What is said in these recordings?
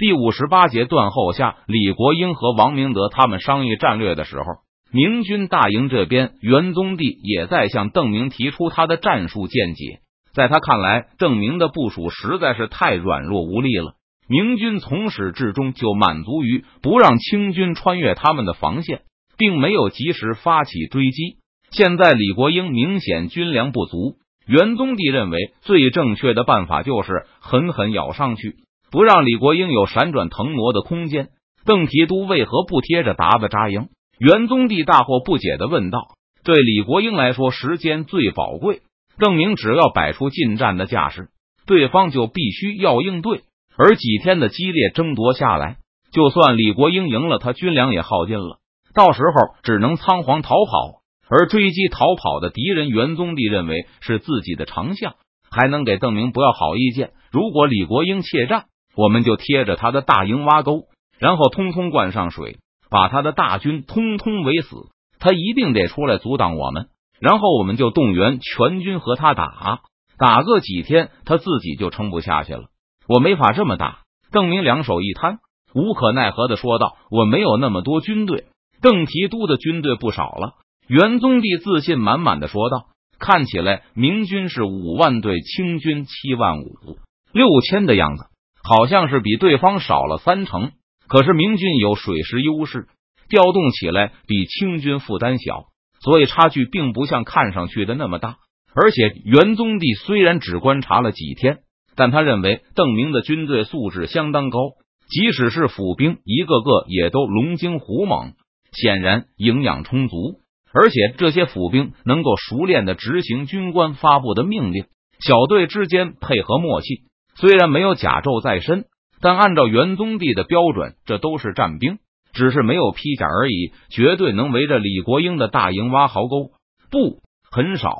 第五十八节断后下，李国英和王明德他们商议战略的时候，明军大营这边，元宗帝也在向邓明提出他的战术见解。在他看来，邓明的部署实在是太软弱无力了。明军从始至终就满足于不让清军穿越他们的防线，并没有及时发起追击。现在李国英明显军粮不足，元宗帝认为最正确的办法就是狠狠咬上去。不让李国英有闪转腾挪的空间。邓提督为何不贴着达子扎营？元宗帝大惑不解的问道。对李国英来说，时间最宝贵。邓明只要摆出近战的架势，对方就必须要应对。而几天的激烈争夺下来，就算李国英赢了，他军粮也耗尽了，到时候只能仓皇逃跑。而追击逃跑的敌人，元宗帝认为是自己的长项，还能给邓明不要好意见。如果李国英怯战，我们就贴着他的大营挖沟，然后通通灌上水，把他的大军通通围死。他一定得出来阻挡我们，然后我们就动员全军和他打。打个几天，他自己就撑不下去了。我没法这么打。邓明两手一摊，无可奈何的说道：“我没有那么多军队。”邓提督的军队不少了。元宗帝自信满满的说道：“看起来明军是五万对清军七万五六千的样子。”好像是比对方少了三成，可是明军有水师优势，调动起来比清军负担小，所以差距并不像看上去的那么大。而且元宗帝虽然只观察了几天，但他认为邓明的军队素质相当高，即使是府兵，一个个也都龙精虎猛，显然营养充足。而且这些府兵能够熟练的执行军官发布的命令，小队之间配合默契。虽然没有甲胄在身，但按照元宗帝的标准，这都是战兵，只是没有披甲而已。绝对能围着李国英的大营挖壕沟。不，很少。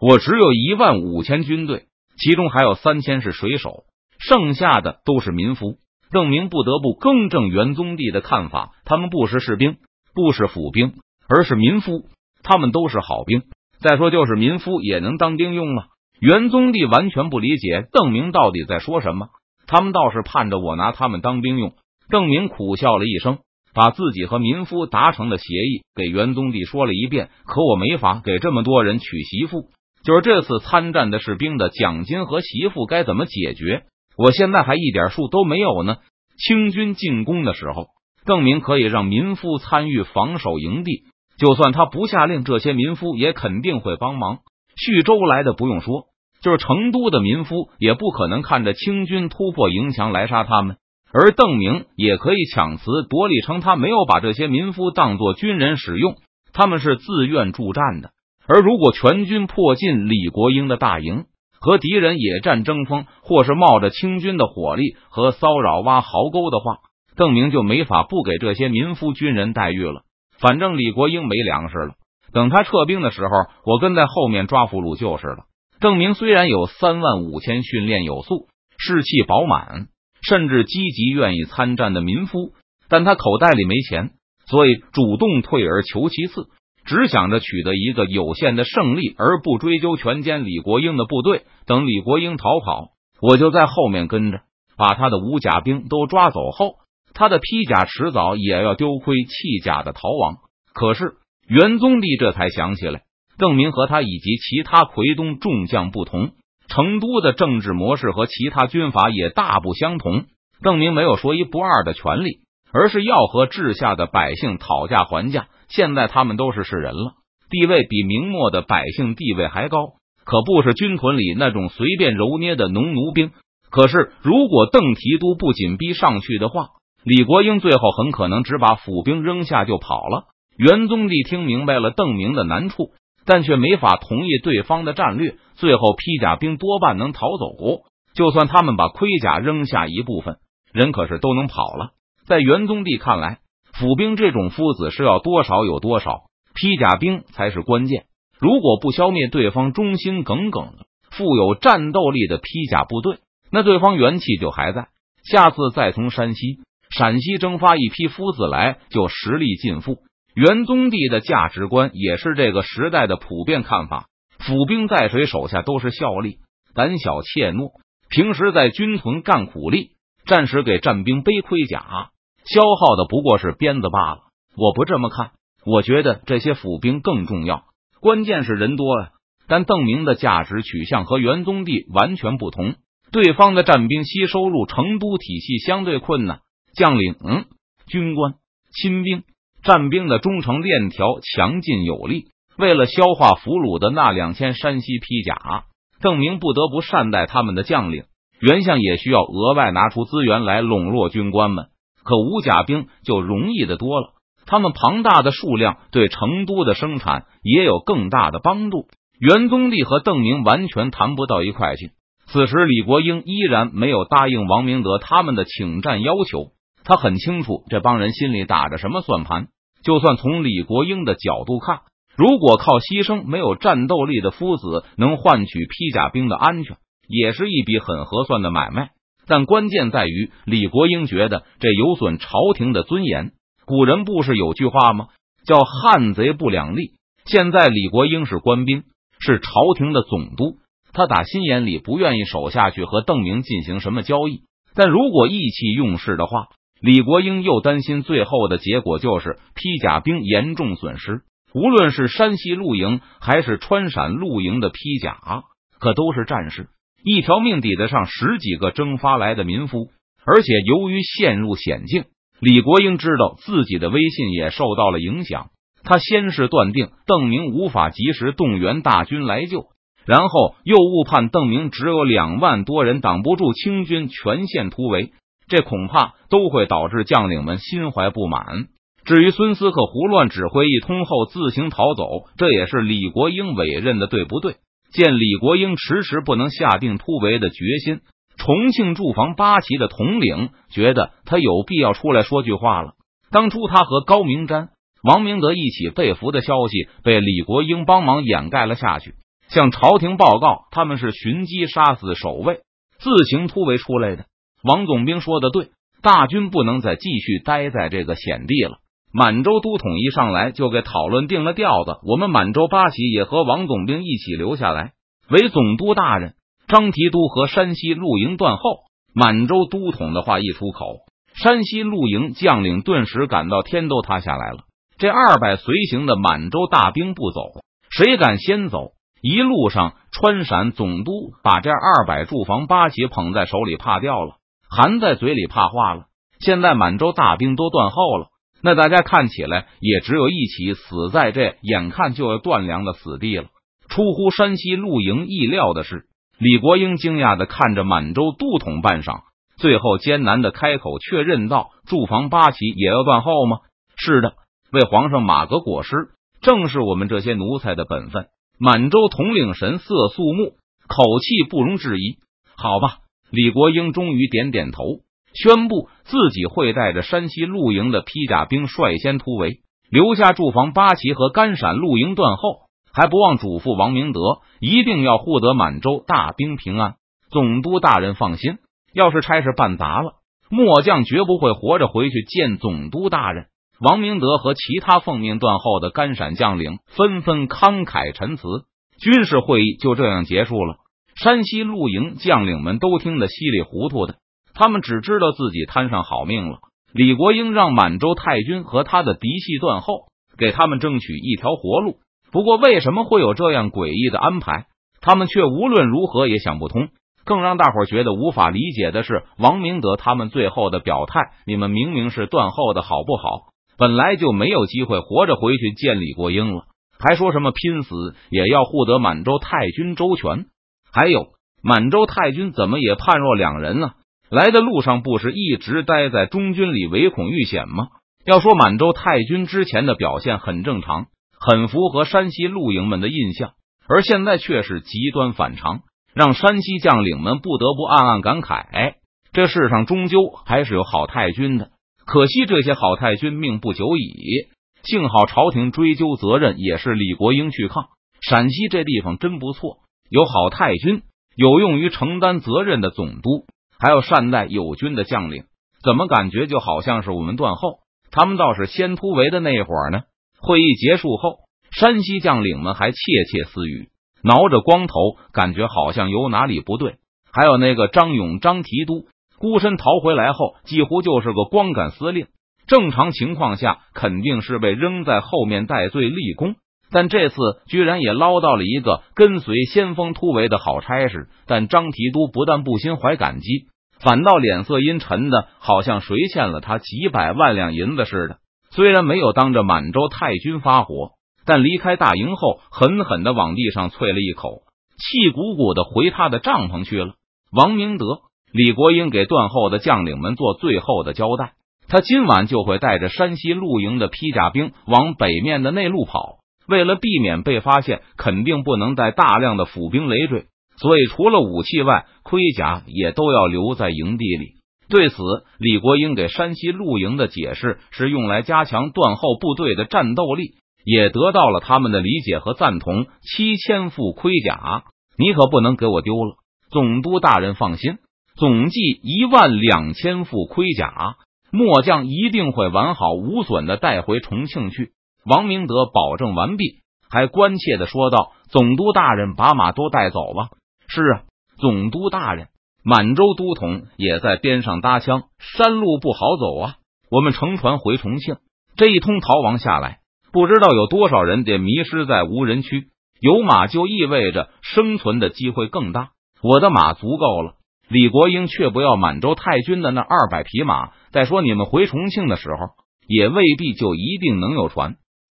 我只有一万五千军队，其中还有三千是水手，剩下的都是民夫。邓明不得不更正元宗帝的看法，他们不是士兵，不是府兵，而是民夫。他们都是好兵。再说，就是民夫也能当兵用吗？元宗帝完全不理解邓明到底在说什么，他们倒是盼着我拿他们当兵用。邓明苦笑了一声，把自己和民夫达成的协议给元宗帝说了一遍。可我没法给这么多人娶媳妇，就是这次参战的士兵的奖金和媳妇该怎么解决？我现在还一点数都没有呢。清军进攻的时候，邓明可以让民夫参与防守营地，就算他不下令，这些民夫也肯定会帮忙。徐州来的不用说。就是成都的民夫也不可能看着清军突破营墙来杀他们，而邓明也可以强词夺理称他没有把这些民夫当做军人使用，他们是自愿助战的。而如果全军迫近李国英的大营，和敌人野战争锋，或是冒着清军的火力和骚扰挖壕沟的话，邓明就没法不给这些民夫军人待遇了。反正李国英没粮食了，等他撤兵的时候，我跟在后面抓俘虏就是了。邓明虽然有三万五千训练有素、士气饱满，甚至积极愿意参战的民夫，但他口袋里没钱，所以主动退而求其次，只想着取得一个有限的胜利，而不追究全歼李国英的部队。等李国英逃跑，我就在后面跟着，把他的五甲兵都抓走后，他的披甲迟早也要丢盔弃甲的逃亡。可是元宗帝这才想起来。邓明和他以及其他奎东众将不同，成都的政治模式和其他军阀也大不相同。邓明没有说一不二的权利，而是要和治下的百姓讨价还价。现在他们都是士人了，地位比明末的百姓地位还高，可不是军屯里那种随便揉捏的农奴兵。可是，如果邓提督不紧逼上去的话，李国英最后很可能只把府兵扔下就跑了。元宗帝听明白了邓明的难处。但却没法同意对方的战略，最后披甲兵多半能逃走。就算他们把盔甲扔下一部分，人可是都能跑了。在元宗帝看来，府兵这种夫子是要多少有多少，披甲兵才是关键。如果不消灭对方忠心耿耿、富有战斗力的披甲部队，那对方元气就还在。下次再从山西、陕西征发一批夫子来，就实力尽复。元宗帝的价值观也是这个时代的普遍看法：府兵在谁手下都是效力，胆小怯懦，平时在军屯干苦力，战时给战兵背盔甲，消耗的不过是鞭子罢了。我不这么看，我觉得这些府兵更重要。关键是人多呀。但邓明的价值取向和元宗帝完全不同。对方的战兵吸收入成都体系相对困难，将领、嗯军官、亲兵、战兵的忠诚链条强劲有力。为了消化俘虏的那两千山西披甲，邓明不得不善待他们的将领。袁相也需要额外拿出资源来笼络军官们。可武甲兵就容易的多了，他们庞大的数量对成都的生产也有更大的帮助。元宗帝和邓明完全谈不到一块去。此时，李国英依然没有答应王明德他们的请战要求。他很清楚这帮人心里打着什么算盘。就算从李国英的角度看，如果靠牺牲没有战斗力的夫子能换取披甲兵的安全，也是一笔很合算的买卖。但关键在于，李国英觉得这有损朝廷的尊严。古人不是有句话吗？叫“汉贼不两立”。现在李国英是官兵。是朝廷的总督，他打心眼里不愿意手下去和邓明进行什么交易。但如果意气用事的话，李国英又担心最后的结果就是披甲兵严重损失。无论是山西露营还是川陕露营的披甲，可都是战士，一条命抵得上十几个征发来的民夫。而且由于陷入险境，李国英知道自己的威信也受到了影响。他先是断定邓明无法及时动员大军来救，然后又误判邓明只有两万多人挡不住清军全线突围，这恐怕都会导致将领们心怀不满。至于孙思克胡乱指挥一通后自行逃走，这也是李国英委任的，对不对？见李国英迟迟不能下定突围的决心，重庆驻防八旗的统领觉得他有必要出来说句话了。当初他和高明瞻。王明德一起被俘的消息被李国英帮忙掩盖了下去，向朝廷报告他们是寻机杀死守卫，自行突围出来的。王总兵说的对，大军不能再继续待在这个险地了。满洲都统一上来就给讨论定了调子，我们满洲八旗也和王总兵一起留下来为总督大人。张提督和山西陆营断后，满洲都统的话一出口，山西陆营将领顿时感到天都塌下来了。这二百随行的满洲大兵不走，谁敢先走？一路上，川陕总督把这二百驻防八旗捧在手里，怕掉了；含在嘴里，怕化了。现在满洲大兵都断后了，那大家看起来也只有一起死在这眼看就要断粮的死地了。出乎山西陆营意料的是，李国英惊讶的看着满洲都统半晌，最后艰难的开口确认道：“驻防八旗也要断后吗？”“是的。”为皇上马革裹尸，正是我们这些奴才的本分。满洲统领神色肃穆，口气不容置疑。好吧，李国英终于点点头，宣布自己会带着山西陆营的披甲兵率先突围，留下驻防八旗和甘陕陆营断后。还不忘嘱咐王明德，一定要护得满洲大兵平安。总督大人放心，要是差事办砸了，末将绝不会活着回去见总督大人。王明德和其他奉命断后的甘陕将领纷纷慷慨陈词，军事会议就这样结束了。山西陆营将领们都听得稀里糊涂的，他们只知道自己摊上好命了。李国英让满洲太君和他的嫡系断后，给他们争取一条活路。不过，为什么会有这样诡异的安排？他们却无论如何也想不通。更让大伙觉得无法理解的是，王明德他们最后的表态：你们明明是断后的，好不好？本来就没有机会活着回去见李国英了，还说什么拼死也要护得满洲太君周全？还有满洲太君怎么也判若两人呢？来的路上不是一直待在中军里唯恐遇险吗？要说满洲太君之前的表现很正常，很符合山西陆营们的印象，而现在却是极端反常，让山西将领们不得不暗暗感慨：这世上终究还是有好太君的。可惜这些好太君命不久矣。幸好朝廷追究责任也是李国英去抗。陕西这地方真不错，有好太君，有用于承担责任的总督，还有善待友军的将领。怎么感觉就好像是我们断后，他们倒是先突围的那会儿呢？会议结束后，山西将领们还窃窃私语，挠着光头，感觉好像有哪里不对。还有那个张勇、张提督。孤身逃回来后，几乎就是个光杆司令。正常情况下，肯定是被扔在后面戴罪立功。但这次居然也捞到了一个跟随先锋突围的好差事。但张提督不但不心怀感激，反倒脸色阴沉的，好像谁欠了他几百万两银子似的。虽然没有当着满洲太君发火，但离开大营后，狠狠的往地上啐了一口，气鼓鼓的回他的帐篷去了。王明德、李国英给断后的将领们做最后的交代。他今晚就会带着山西露营的披甲兵往北面的内陆跑。为了避免被发现，肯定不能带大量的府兵累赘，所以除了武器外，盔甲也都要留在营地里。对此，李国英给山西露营的解释是用来加强断后部队的战斗力，也得到了他们的理解和赞同。七千副盔甲，你可不能给我丢了。总督大人放心，总计一万两千副盔甲。末将一定会完好无损的带回重庆去。王明德保证完毕，还关切的说道：“总督大人，把马都带走吧。”是啊，总督大人。满洲都统也在边上搭腔：“山路不好走啊，我们乘船回重庆，这一通逃亡下来，不知道有多少人得迷失在无人区。有马就意味着生存的机会更大。我的马足够了。”李国英却不要满洲太君的那二百匹马。再说，你们回重庆的时候，也未必就一定能有船。